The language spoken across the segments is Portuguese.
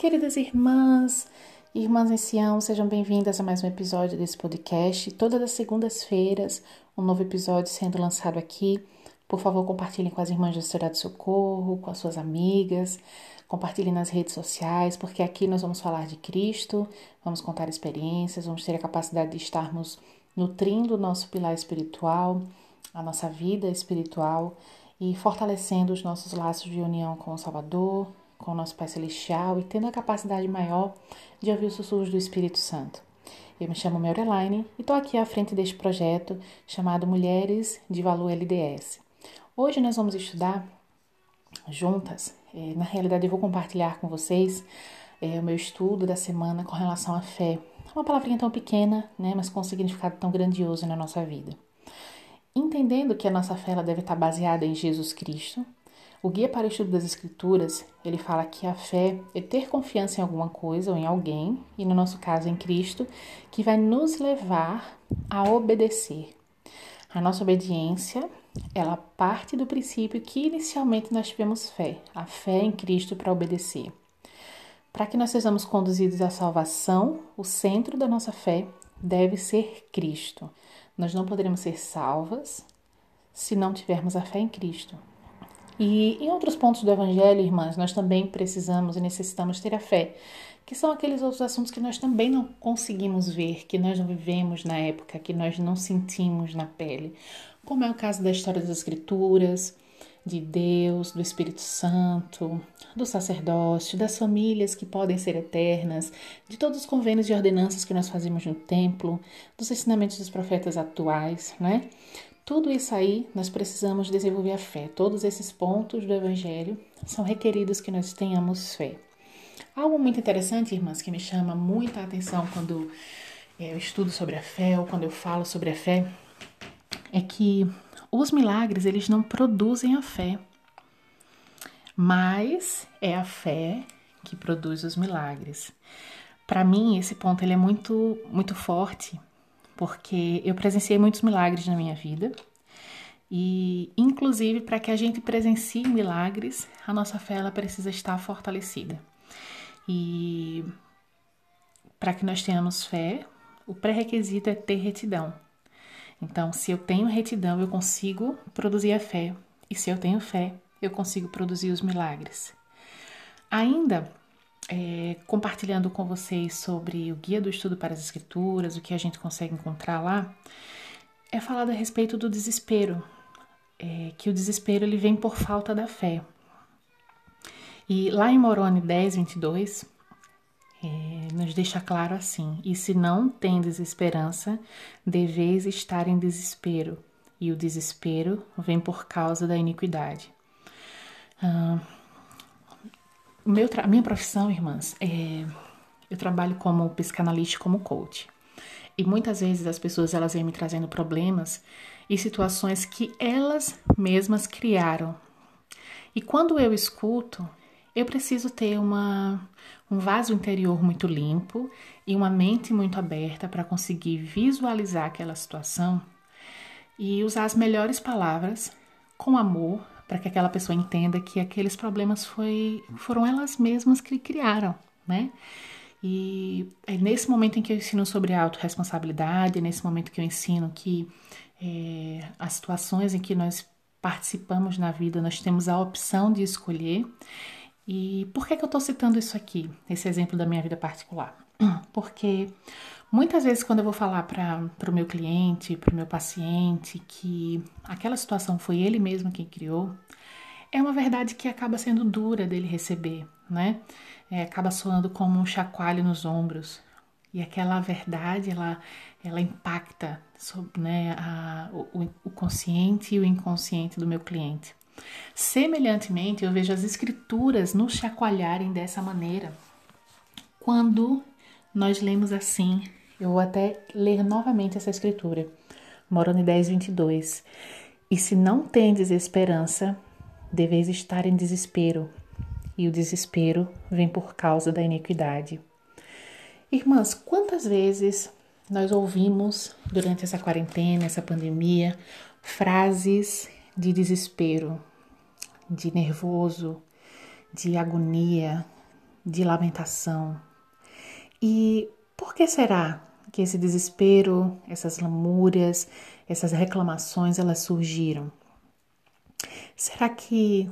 Queridas irmãs, irmãs em Sião, sejam bem-vindas a mais um episódio desse podcast. Todas as segundas-feiras, um novo episódio sendo lançado aqui. Por favor, compartilhem com as irmãs do História do Socorro, com as suas amigas, compartilhem nas redes sociais, porque aqui nós vamos falar de Cristo, vamos contar experiências, vamos ter a capacidade de estarmos nutrindo o nosso pilar espiritual, a nossa vida espiritual e fortalecendo os nossos laços de união com o Salvador, com o nosso Pai Celestial e tendo a capacidade maior de ouvir os sussurros do Espírito Santo. Eu me chamo Meureline e estou aqui à frente deste projeto chamado Mulheres de Valor LDS. Hoje nós vamos estudar juntas, é, na realidade eu vou compartilhar com vocês é, o meu estudo da semana com relação à fé. Uma palavrinha tão pequena, né, mas com um significado tão grandioso na nossa vida. Entendendo que a nossa fé ela deve estar baseada em Jesus Cristo, o Guia para o Estudo das Escrituras, ele fala que a fé é ter confiança em alguma coisa ou em alguém, e no nosso caso em Cristo, que vai nos levar a obedecer. A nossa obediência, ela parte do princípio que inicialmente nós tivemos fé, a fé em Cristo para obedecer. Para que nós sejamos conduzidos à salvação, o centro da nossa fé deve ser Cristo. Nós não poderemos ser salvas se não tivermos a fé em Cristo. E em outros pontos do Evangelho, irmãs, nós também precisamos e necessitamos ter a fé, que são aqueles outros assuntos que nós também não conseguimos ver, que nós não vivemos na época, que nós não sentimos na pele, como é o caso da história das Escrituras, de Deus, do Espírito Santo, do sacerdócio, das famílias que podem ser eternas, de todos os convênios e ordenanças que nós fazemos no templo, dos ensinamentos dos profetas atuais, né? Tudo isso aí nós precisamos desenvolver a fé. Todos esses pontos do Evangelho são requeridos que nós tenhamos fé. Algo muito interessante, irmãs, que me chama muita atenção quando é, eu estudo sobre a fé ou quando eu falo sobre a fé, é que os milagres eles não produzem a fé, mas é a fé que produz os milagres. Para mim esse ponto ele é muito muito forte porque eu presenciei muitos milagres na minha vida. E, inclusive, para que a gente presencie milagres, a nossa fé ela precisa estar fortalecida. E para que nós tenhamos fé, o pré-requisito é ter retidão. Então, se eu tenho retidão, eu consigo produzir a fé. E se eu tenho fé, eu consigo produzir os milagres. Ainda é, compartilhando com vocês sobre o Guia do Estudo para as Escrituras, o que a gente consegue encontrar lá, é falado a respeito do desespero, é, que o desespero ele vem por falta da fé. E lá em Moroni 10, 22, é, nos deixa claro assim: E se não tendes esperança, deveis estar em desespero, e o desespero vem por causa da iniquidade. Ah, meu minha profissão, irmãs, é, eu trabalho como psicanalista, como coach. E muitas vezes as pessoas elas vêm me trazendo problemas e situações que elas mesmas criaram. E quando eu escuto, eu preciso ter uma, um vaso interior muito limpo e uma mente muito aberta para conseguir visualizar aquela situação e usar as melhores palavras com amor para que aquela pessoa entenda que aqueles problemas foi, foram elas mesmas que criaram, né? E é nesse momento em que eu ensino sobre autorresponsabilidade, é nesse momento que eu ensino que é, as situações em que nós participamos na vida, nós temos a opção de escolher. E por que, que eu estou citando isso aqui, esse exemplo da minha vida particular? Porque Muitas vezes, quando eu vou falar para o meu cliente, para o meu paciente, que aquela situação foi ele mesmo quem criou, é uma verdade que acaba sendo dura dele receber, né? É, acaba soando como um chacoalho nos ombros. E aquela verdade, ela, ela impacta sobre, né, a, o, o consciente e o inconsciente do meu cliente. Semelhantemente, eu vejo as escrituras nos chacoalharem dessa maneira. Quando nós lemos assim eu vou até ler novamente essa escritura. Moroni 10, 22. E se não tendes esperança, deveis estar em desespero, e o desespero vem por causa da iniquidade. Irmãs, quantas vezes nós ouvimos durante essa quarentena, essa pandemia, frases de desespero, de nervoso, de agonia, de lamentação. E por que será que esse desespero, essas lamúrias, essas reclamações elas surgiram? Será que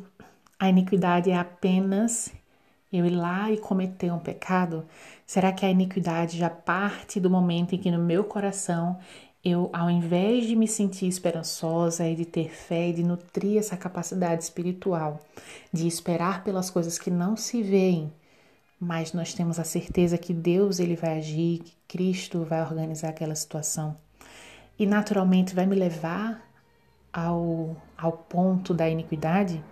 a iniquidade é apenas eu ir lá e cometer um pecado? Será que a iniquidade já parte do momento em que no meu coração eu, ao invés de me sentir esperançosa e de ter fé e de nutrir essa capacidade espiritual, de esperar pelas coisas que não se veem, mas nós temos a certeza que Deus ele vai agir, que Cristo vai organizar aquela situação e naturalmente vai me levar ao, ao ponto da iniquidade?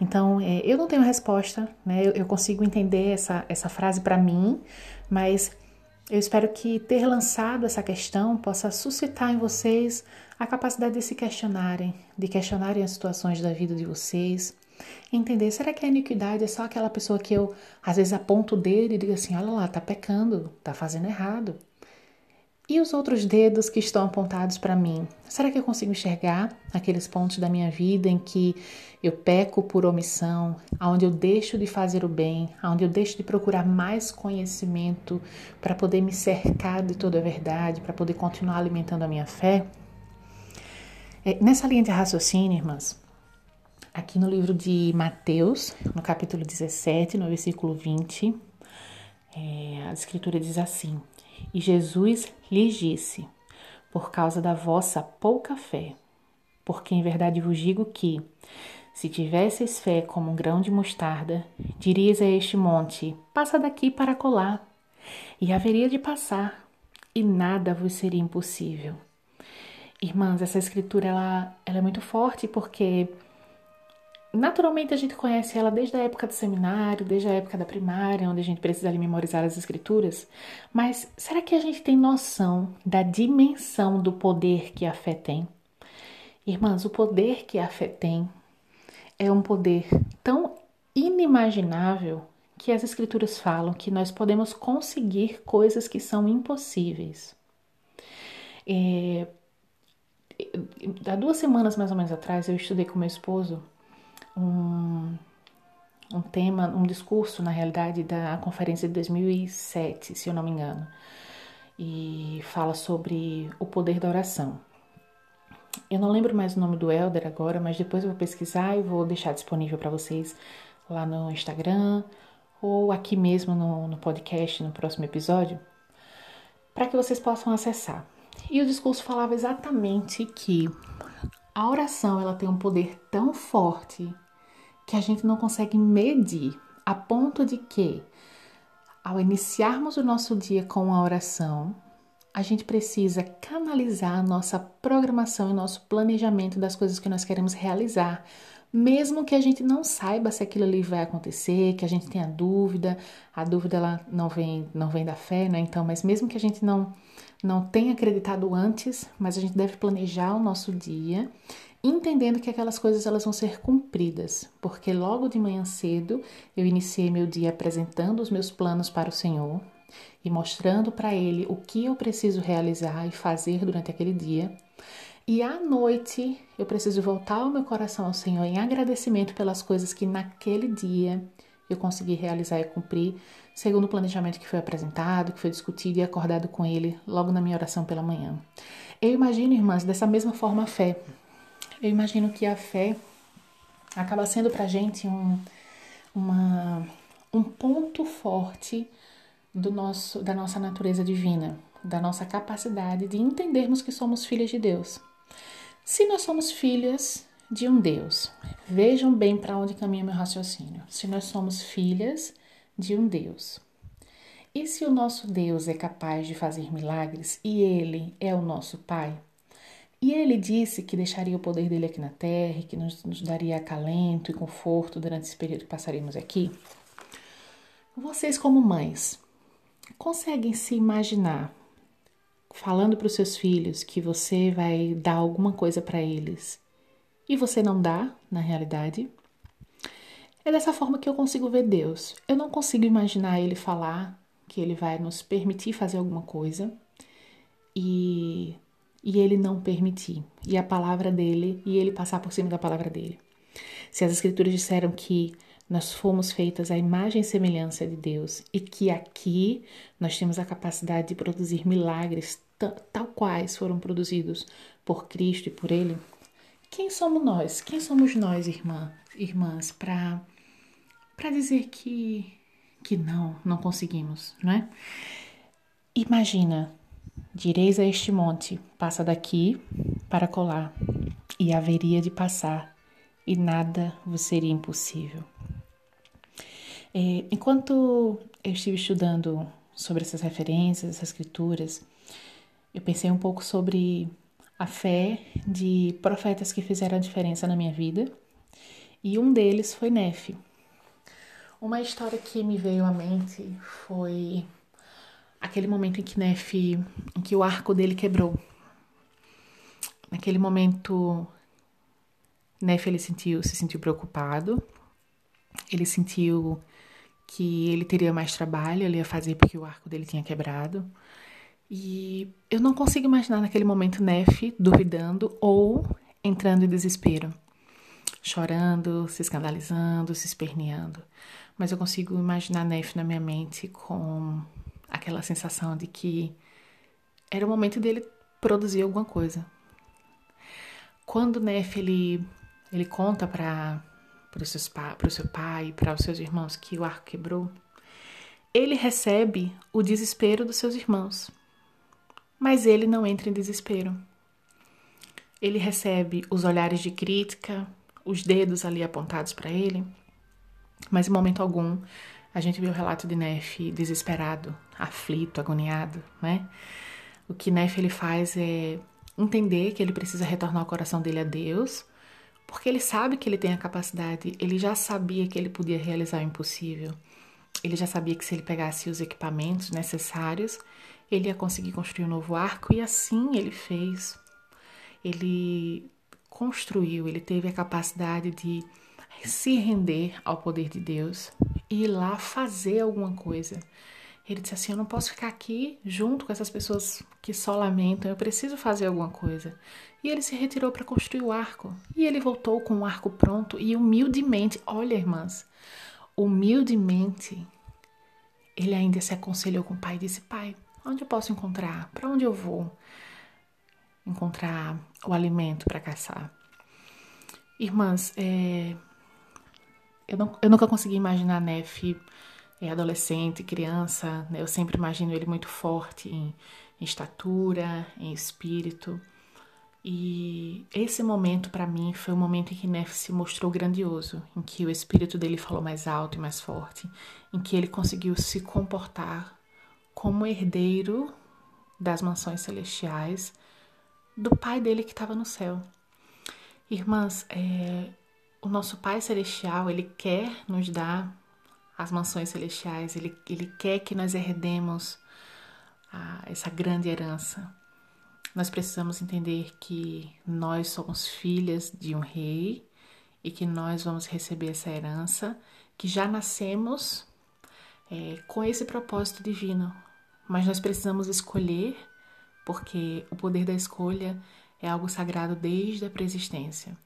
Então, é, eu não tenho resposta, né? Eu, eu consigo entender essa, essa frase para mim, mas eu espero que ter lançado essa questão possa suscitar em vocês a capacidade de se questionarem, de questionarem as situações da vida de vocês, entender, será que a iniquidade é só aquela pessoa que eu às vezes aponto o dedo e digo assim, olha lá, tá pecando, tá fazendo errado. E os outros dedos que estão apontados para mim? Será que eu consigo enxergar aqueles pontos da minha vida em que eu peco por omissão, aonde eu deixo de fazer o bem, aonde eu deixo de procurar mais conhecimento para poder me cercar de toda a verdade, para poder continuar alimentando a minha fé? É, nessa linha de raciocínio, irmãs, aqui no livro de Mateus, no capítulo 17, no versículo 20, é, a escritura diz assim: e Jesus lhes disse: Por causa da vossa pouca fé. Porque em verdade vos digo que, se tivesseis fé como um grão de mostarda, dirias a este monte: Passa daqui para colar, e haveria de passar, e nada vos seria impossível. Irmãs, essa escritura ela, ela é muito forte porque naturalmente a gente conhece ela desde a época do seminário, desde a época da primária, onde a gente precisa ali memorizar as escrituras, mas será que a gente tem noção da dimensão do poder que a fé tem? Irmãs, o poder que a fé tem é um poder tão inimaginável que as escrituras falam que nós podemos conseguir coisas que são impossíveis. É, há duas semanas mais ou menos atrás eu estudei com meu esposo um, um tema, um discurso, na realidade, da conferência de 2007, se eu não me engano, e fala sobre o poder da oração. Eu não lembro mais o nome do Elder agora, mas depois eu vou pesquisar e vou deixar disponível para vocês lá no Instagram ou aqui mesmo no, no podcast, no próximo episódio, para que vocês possam acessar. E o discurso falava exatamente que a oração ela tem um poder tão forte que a gente não consegue medir, a ponto de que, ao iniciarmos o nosso dia com a oração, a gente precisa canalizar nossa programação e nosso planejamento das coisas que nós queremos realizar, mesmo que a gente não saiba se aquilo ali vai acontecer, que a gente tenha dúvida, a dúvida ela não vem não vem da fé, né? Então, mas mesmo que a gente não não tenha acreditado antes, mas a gente deve planejar o nosso dia entendendo que aquelas coisas elas vão ser cumpridas, porque logo de manhã cedo eu iniciei meu dia apresentando os meus planos para o Senhor e mostrando para Ele o que eu preciso realizar e fazer durante aquele dia. E à noite eu preciso voltar o meu coração ao Senhor em agradecimento pelas coisas que naquele dia eu consegui realizar e cumprir, segundo o planejamento que foi apresentado, que foi discutido e acordado com Ele logo na minha oração pela manhã. Eu imagino, irmãs, dessa mesma forma a fé. Eu imagino que a fé acaba sendo para a gente um, uma, um ponto forte do nosso, da nossa natureza divina, da nossa capacidade de entendermos que somos filhas de Deus. Se nós somos filhas de um Deus, vejam bem para onde caminha meu raciocínio. Se nós somos filhas de um Deus, e se o nosso Deus é capaz de fazer milagres e Ele é o nosso Pai, e ele disse que deixaria o poder dele aqui na terra, que nos, nos daria acalento e conforto durante esse período que passaríamos aqui. Vocês, como mães, conseguem se imaginar falando para os seus filhos que você vai dar alguma coisa para eles e você não dá, na realidade? É dessa forma que eu consigo ver Deus. Eu não consigo imaginar ele falar que ele vai nos permitir fazer alguma coisa e e ele não permitir, e a palavra dele, e ele passar por cima da palavra dele. Se as escrituras disseram que nós fomos feitas à imagem e semelhança de Deus e que aqui nós temos a capacidade de produzir milagres tal quais foram produzidos por Cristo e por Ele, quem somos nós? Quem somos nós, irmã, irmãs, para para dizer que que não, não conseguimos, não é? Imagina, direis a este monte, passa daqui para colar, e haveria de passar, e nada vos seria impossível. É, enquanto eu estive estudando sobre essas referências, essas escrituras, eu pensei um pouco sobre a fé de profetas que fizeram a diferença na minha vida, e um deles foi Nefe. Uma história que me veio à mente foi aquele momento em que Nefe, em que o arco dele quebrou. Naquele momento, Nefe ele sentiu, se sentiu preocupado. Ele sentiu que ele teria mais trabalho, ele ia fazer porque o arco dele tinha quebrado. E eu não consigo imaginar naquele momento Nefe duvidando ou entrando em desespero, chorando, se escandalizando, se esperneando. Mas eu consigo imaginar Nefe na minha mente com aquela sensação de que era o momento dele produzir alguma coisa. Quando Nefe ele, ele conta para o seu pai, para os seus irmãos que o arco quebrou, ele recebe o desespero dos seus irmãos mas ele não entra em desespero. Ele recebe os olhares de crítica, os dedos ali apontados para ele, mas em momento algum a gente vê o relato de Nefe desesperado, aflito, agoniado, né? O que Nefe ele faz é entender que ele precisa retornar o coração dele a Deus, porque ele sabe que ele tem a capacidade, ele já sabia que ele podia realizar o impossível. Ele já sabia que se ele pegasse os equipamentos necessários, ele ia conseguir construir um novo arco e assim ele fez. Ele construiu, ele teve a capacidade de se render ao poder de Deus e ir lá fazer alguma coisa. Ele disse assim: Eu não posso ficar aqui junto com essas pessoas que só lamentam, eu preciso fazer alguma coisa. E ele se retirou para construir o arco. E ele voltou com o arco pronto e humildemente, olha, irmãs, humildemente, ele ainda se aconselhou com o pai e disse: Pai, Onde eu posso encontrar? Para onde eu vou encontrar o alimento para caçar? Irmãs, é, eu, não, eu, nunca consegui imaginar Nef é, adolescente, criança. Né? Eu sempre imagino ele muito forte em, em estatura, em espírito. E esse momento para mim foi o momento em que Nef se mostrou grandioso, em que o espírito dele falou mais alto e mais forte, em que ele conseguiu se comportar como herdeiro das mansões celestiais do Pai dele que estava no céu. Irmãs, é, o nosso Pai Celestial, ele quer nos dar as mansões celestiais, ele, ele quer que nós herdemos a, essa grande herança. Nós precisamos entender que nós somos filhas de um rei e que nós vamos receber essa herança, que já nascemos é, com esse propósito divino, mas nós precisamos escolher, porque o poder da escolha é algo sagrado desde a preexistência.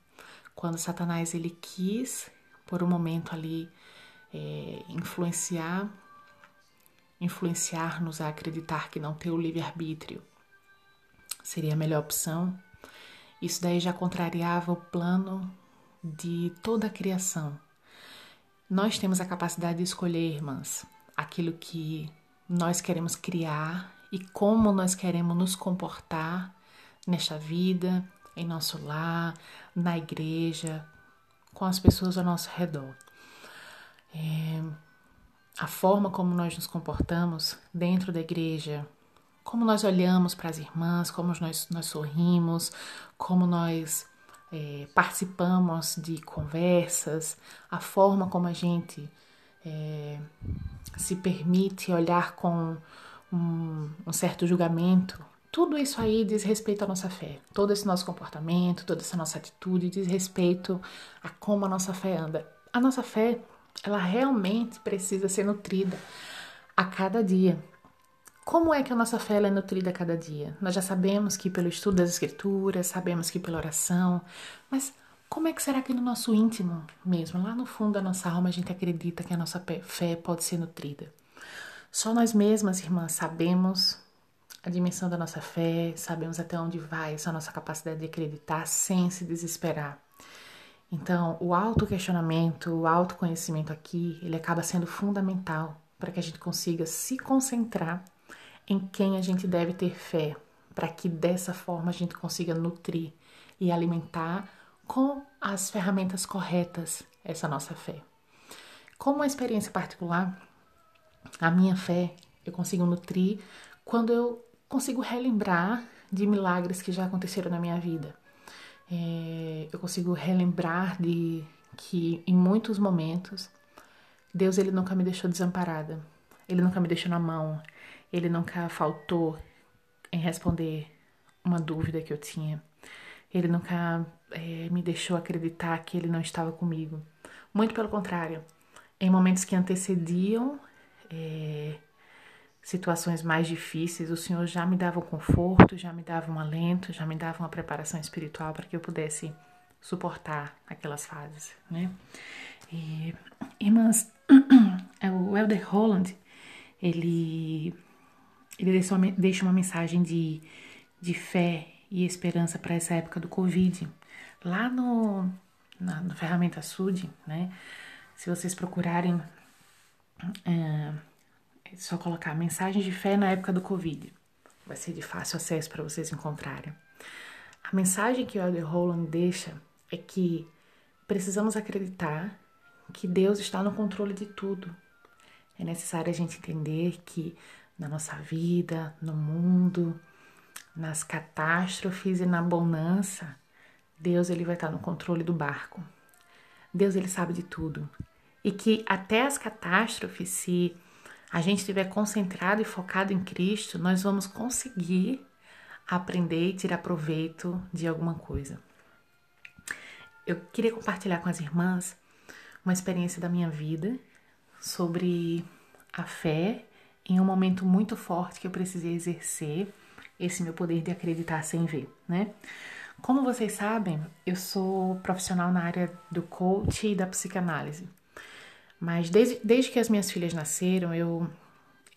Quando Satanás ele quis, por um momento ali, é, influenciar, influenciar-nos a acreditar que não ter o livre-arbítrio seria a melhor opção, isso daí já contrariava o plano de toda a criação. Nós temos a capacidade de escolher, irmãs, aquilo que nós queremos criar e como nós queremos nos comportar nesta vida, em nosso lar, na igreja, com as pessoas ao nosso redor. É, a forma como nós nos comportamos dentro da igreja, como nós olhamos para as irmãs, como nós, nós sorrimos, como nós é, participamos de conversas, a forma como a gente é, se permite olhar com um, um certo julgamento, tudo isso aí diz respeito à nossa fé. Todo esse nosso comportamento, toda essa nossa atitude diz respeito a como a nossa fé anda. A nossa fé, ela realmente precisa ser nutrida a cada dia. Como é que a nossa fé é nutrida a cada dia? Nós já sabemos que pelo estudo das escrituras, sabemos que pela oração, mas como é que será que no nosso íntimo mesmo, lá no fundo da nossa alma, a gente acredita que a nossa fé pode ser nutrida? Só nós mesmas, irmãs, sabemos a dimensão da nossa fé, sabemos até onde vai essa nossa capacidade de acreditar sem se desesperar. Então, o autoquestionamento, o autoconhecimento aqui, ele acaba sendo fundamental para que a gente consiga se concentrar em quem a gente deve ter fé, para que dessa forma a gente consiga nutrir e alimentar com as ferramentas corretas essa nossa fé. Como uma experiência particular, a minha fé eu consigo nutrir quando eu consigo relembrar de milagres que já aconteceram na minha vida. É, eu consigo relembrar de que em muitos momentos Deus ele nunca me deixou desamparada. Ele nunca me deixou na mão. Ele nunca faltou em responder uma dúvida que eu tinha. Ele nunca é, me deixou acreditar que ele não estava comigo. Muito pelo contrário. Em momentos que antecediam é, situações mais difíceis, o Senhor já me dava um conforto, já me dava um alento, já me dava uma preparação espiritual para que eu pudesse suportar aquelas fases, né? E, irmãs, é, o Elder Holland, ele, ele deixa uma mensagem de, de fé e esperança para essa época do Covid. Lá no, na, no Ferramenta Sud, né? Se vocês procurarem... É, é só colocar mensagens de fé na época do Covid. Vai ser de fácil acesso para vocês encontrarem. A mensagem que o Elder Roland deixa é que precisamos acreditar que Deus está no controle de tudo. É necessário a gente entender que na nossa vida, no mundo, nas catástrofes e na bonança, Deus ele vai estar no controle do barco. Deus ele sabe de tudo. E que até as catástrofes, se a gente estiver concentrado e focado em Cristo, nós vamos conseguir aprender e tirar proveito de alguma coisa. Eu queria compartilhar com as irmãs uma experiência da minha vida sobre a fé em um momento muito forte que eu precisei exercer esse meu poder de acreditar sem ver, né? Como vocês sabem, eu sou profissional na área do coach e da psicanálise. Mas desde, desde que as minhas filhas nasceram, eu,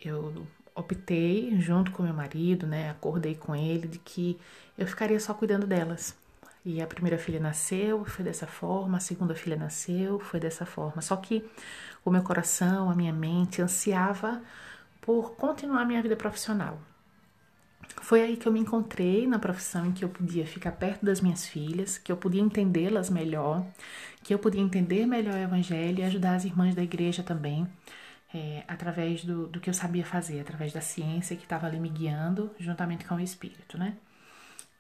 eu optei, junto com meu marido, né, acordei com ele, de que eu ficaria só cuidando delas. E a primeira filha nasceu, foi dessa forma, a segunda filha nasceu, foi dessa forma. Só que o meu coração, a minha mente ansiava por continuar minha vida profissional. Foi aí que eu me encontrei na profissão em que eu podia ficar perto das minhas filhas, que eu podia entendê-las melhor, que eu podia entender melhor o Evangelho e ajudar as irmãs da igreja também, é, através do, do que eu sabia fazer, através da ciência que estava ali me guiando, juntamente com o Espírito, né?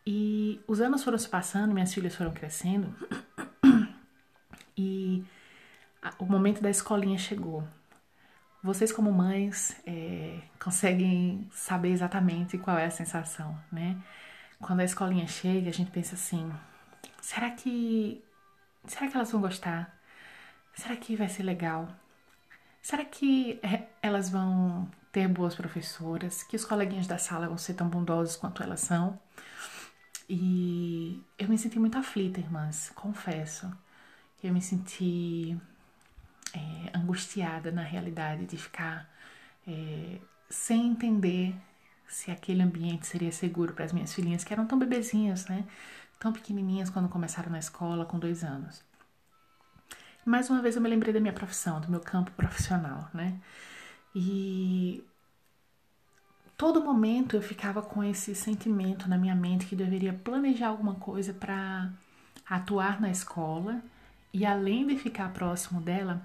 E os anos foram se passando, minhas filhas foram crescendo, e o momento da escolinha chegou. Vocês, como mães, é, conseguem saber exatamente qual é a sensação, né? Quando a escolinha chega, a gente pensa assim: será que. Será que elas vão gostar? Será que vai ser legal? Será que é, elas vão ter boas professoras? Que os coleguinhas da sala vão ser tão bondosos quanto elas são? E eu me senti muito aflita, irmãs, confesso. Eu me senti é, angustiada na realidade de ficar é, sem entender se aquele ambiente seria seguro para as minhas filhinhas, que eram tão bebezinhas, né? Tão pequenininhas quando começaram na escola, com dois anos. Mais uma vez eu me lembrei da minha profissão, do meu campo profissional, né? E todo momento eu ficava com esse sentimento na minha mente que deveria planejar alguma coisa para atuar na escola e além de ficar próximo dela,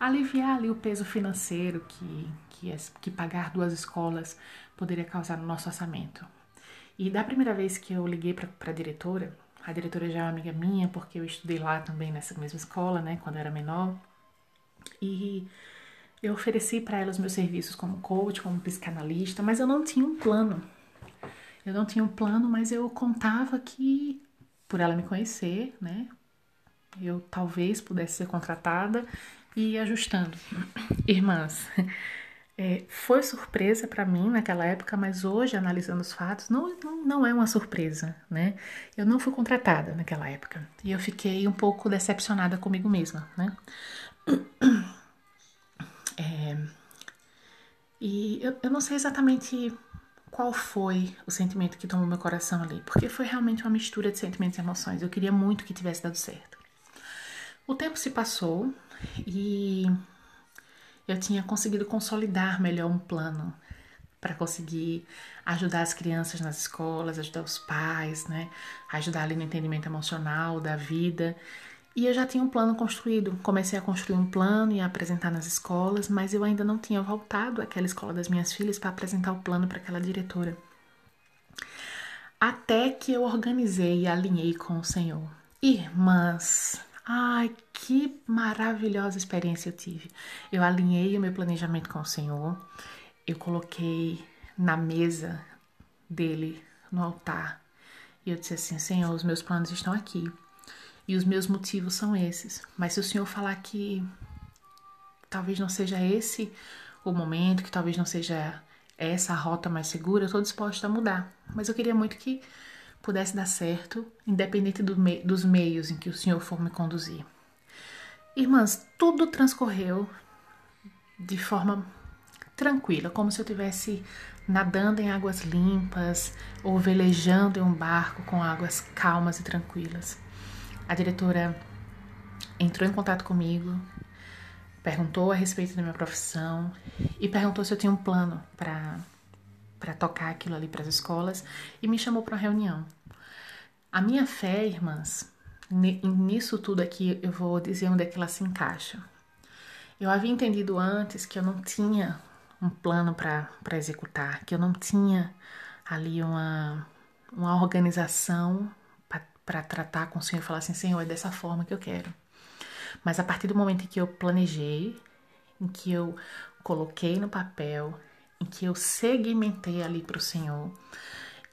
aliviar ali o peso financeiro que, que, que pagar duas escolas poderia causar no nosso orçamento. E da primeira vez que eu liguei para a diretora, a diretora já é uma amiga minha, porque eu estudei lá também nessa mesma escola, né, quando eu era menor, e eu ofereci para ela os meus serviços como coach, como psicanalista, mas eu não tinha um plano. Eu não tinha um plano, mas eu contava que, por ela me conhecer, né, eu talvez pudesse ser contratada e ajustando. Irmãs, é, foi surpresa para mim naquela época, mas hoje, analisando os fatos, não, não, não, é uma surpresa, né? Eu não fui contratada naquela época e eu fiquei um pouco decepcionada comigo mesma, né? É, e eu, eu não sei exatamente qual foi o sentimento que tomou meu coração ali, porque foi realmente uma mistura de sentimentos e emoções. Eu queria muito que tivesse dado certo. O tempo se passou e eu tinha conseguido consolidar melhor um plano para conseguir ajudar as crianças nas escolas, ajudar os pais, né? Ajudar ali no entendimento emocional da vida. E eu já tinha um plano construído. Comecei a construir um plano e a apresentar nas escolas, mas eu ainda não tinha voltado àquela escola das minhas filhas para apresentar o plano para aquela diretora. Até que eu organizei e alinhei com o Senhor. Irmãs, Ai, que maravilhosa experiência eu tive. Eu alinhei o meu planejamento com o Senhor, eu coloquei na mesa dele, no altar, e eu disse assim: Senhor, os meus planos estão aqui e os meus motivos são esses. Mas se o Senhor falar que talvez não seja esse o momento, que talvez não seja essa a rota mais segura, eu estou disposta a mudar. Mas eu queria muito que pudesse dar certo, independente do me dos meios em que o Senhor for me conduzir. Irmãs, tudo transcorreu de forma tranquila, como se eu estivesse nadando em águas limpas ou velejando em um barco com águas calmas e tranquilas. A diretora entrou em contato comigo, perguntou a respeito da minha profissão e perguntou se eu tinha um plano para para tocar aquilo ali para as escolas e me chamou para uma reunião. A minha fé, irmãs, nisso tudo aqui eu vou dizer onde é que ela se encaixa. Eu havia entendido antes que eu não tinha um plano para executar, que eu não tinha ali uma, uma organização para tratar com o Senhor e falar assim: Senhor, é dessa forma que eu quero. Mas a partir do momento em que eu planejei, em que eu coloquei no papel, em que eu segmentei ali para o Senhor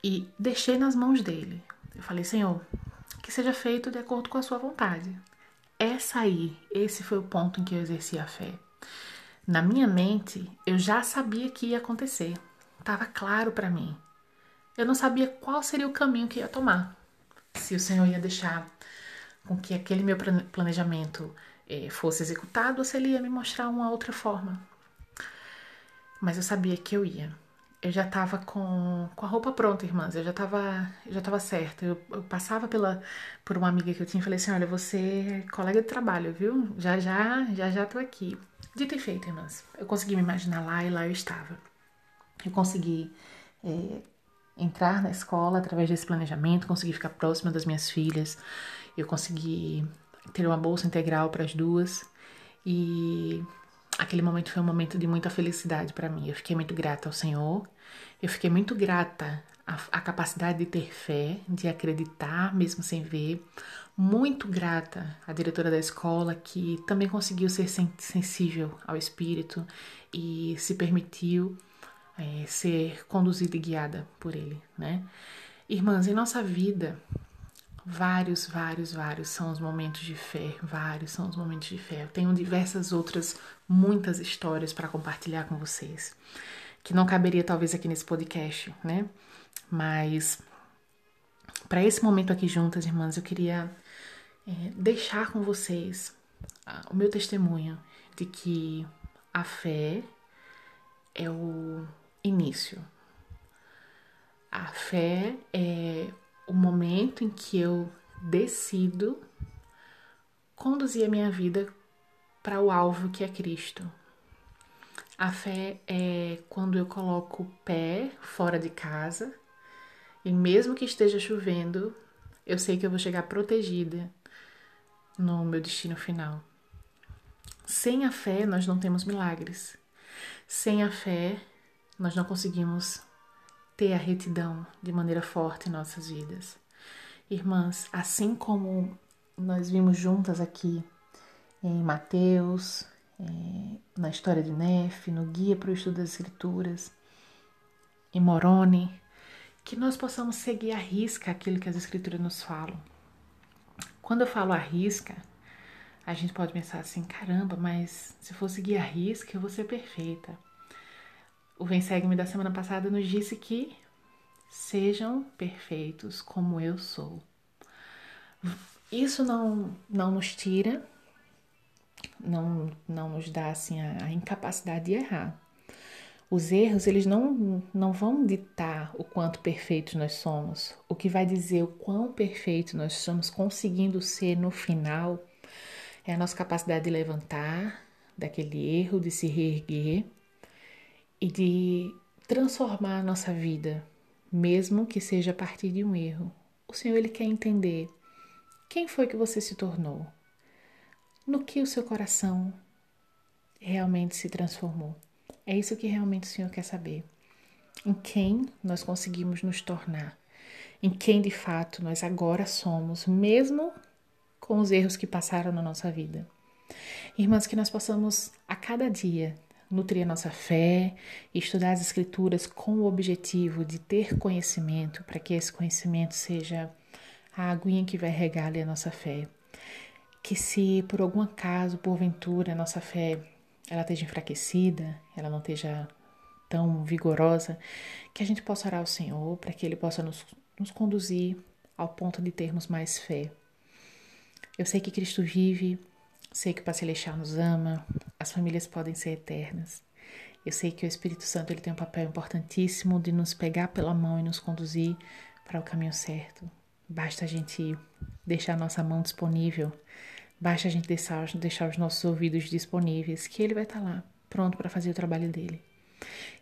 e deixei nas mãos dele. Eu falei, Senhor, que seja feito de acordo com a sua vontade. Essa aí, esse foi o ponto em que eu exerci a fé. Na minha mente, eu já sabia que ia acontecer. Estava claro para mim. Eu não sabia qual seria o caminho que ia tomar. Se o Senhor ia deixar com que aquele meu planejamento eh, fosse executado ou se ele ia me mostrar uma outra forma. Mas eu sabia que eu ia. Eu já tava com, com a roupa pronta, irmãs. Eu já tava, eu já tava certa. Eu, eu passava pela, por uma amiga que eu tinha e falei assim: olha, você é colega de trabalho, viu? Já já, já já tô aqui. Dito e feito, irmãs. Eu consegui me imaginar lá e lá eu estava. Eu consegui é, entrar na escola através desse planejamento, consegui ficar próxima das minhas filhas, eu consegui ter uma bolsa integral para as duas e aquele momento foi um momento de muita felicidade para mim. Eu fiquei muito grata ao Senhor, eu fiquei muito grata à, à, capacidade de ter fé, de acreditar mesmo sem ver. Muito grata à diretora da escola que também conseguiu ser sensível ao Espírito e se permitiu é, ser conduzida e guiada por Ele, né? Irmãs, em nossa vida, Vários, vários, vários são os momentos de fé, vários são os momentos de fé. Eu tenho diversas outras, muitas histórias para compartilhar com vocês, que não caberia talvez aqui nesse podcast, né? Mas para esse momento aqui juntas, irmãs, eu queria é, deixar com vocês o meu testemunho de que a fé é o início. A fé é o momento em que eu decido conduzir a minha vida para o alvo que é Cristo. A fé é quando eu coloco o pé fora de casa e, mesmo que esteja chovendo, eu sei que eu vou chegar protegida no meu destino final. Sem a fé, nós não temos milagres. Sem a fé, nós não conseguimos ter a retidão de maneira forte em nossas vidas. Irmãs, assim como nós vimos juntas aqui em Mateus, é, na história de Nefe, no Guia para o Estudo das Escrituras, em Moroni, que nós possamos seguir a risca aquilo que as Escrituras nos falam. Quando eu falo a risca, a gente pode pensar assim: caramba, mas se for seguir a risca, eu vou ser perfeita. o Vem Segue-me da semana passada nos disse que sejam perfeitos como eu sou. Isso não, não nos tira, não, não nos dá assim a, a incapacidade de errar. Os erros, eles não, não vão ditar o quanto perfeitos nós somos. O que vai dizer o quão perfeito nós estamos conseguindo ser no final é a nossa capacidade de levantar daquele erro, de se reerguer e de transformar a nossa vida, mesmo que seja a partir de um erro. O Senhor ele quer entender quem foi que você se tornou, no que o seu coração realmente se transformou. É isso que realmente o Senhor quer saber. Em quem nós conseguimos nos tornar. Em quem de fato nós agora somos, mesmo com os erros que passaram na nossa vida. Irmãs, que nós possamos a cada dia nutrir a nossa fé estudar as Escrituras com o objetivo de ter conhecimento, para que esse conhecimento seja a aguinha que vai regar a nossa fé. Que se por algum acaso, porventura, nossa fé ela esteja enfraquecida, ela não esteja tão vigorosa, que a gente possa orar ao Senhor para que Ele possa nos, nos conduzir ao ponto de termos mais fé. Eu sei que Cristo vive, sei que o Pai Celestial nos ama, as famílias podem ser eternas. Eu sei que o Espírito Santo ele tem um papel importantíssimo de nos pegar pela mão e nos conduzir para o caminho certo. Basta a gente deixar a nossa mão disponível Basta a gente deixar, deixar os nossos ouvidos disponíveis, que ele vai estar lá, pronto para fazer o trabalho dele.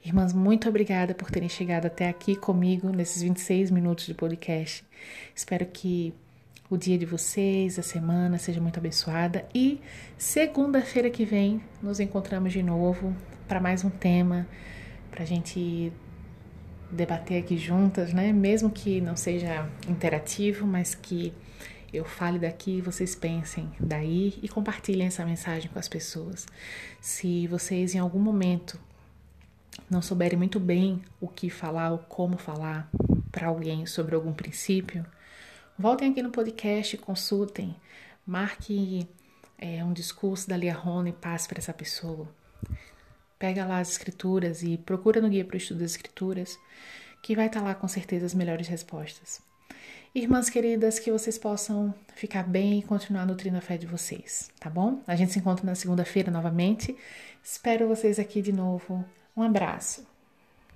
Irmãs, muito obrigada por terem chegado até aqui comigo nesses 26 minutos de podcast. Espero que o dia de vocês, a semana seja muito abençoada e segunda-feira que vem nos encontramos de novo para mais um tema, para a gente debater aqui juntas, né? Mesmo que não seja interativo, mas que eu fale daqui, vocês pensem daí e compartilhem essa mensagem com as pessoas. Se vocês em algum momento não souberem muito bem o que falar ou como falar para alguém sobre algum princípio, voltem aqui no podcast, consultem, marque é, um discurso da Lia Rona e passe para essa pessoa. Pega lá as escrituras e procura no guia para o estudo das escrituras, que vai estar tá lá com certeza as melhores respostas. Irmãs queridas, que vocês possam ficar bem e continuar nutrindo a fé de vocês, tá bom? A gente se encontra na segunda-feira novamente. Espero vocês aqui de novo. Um abraço.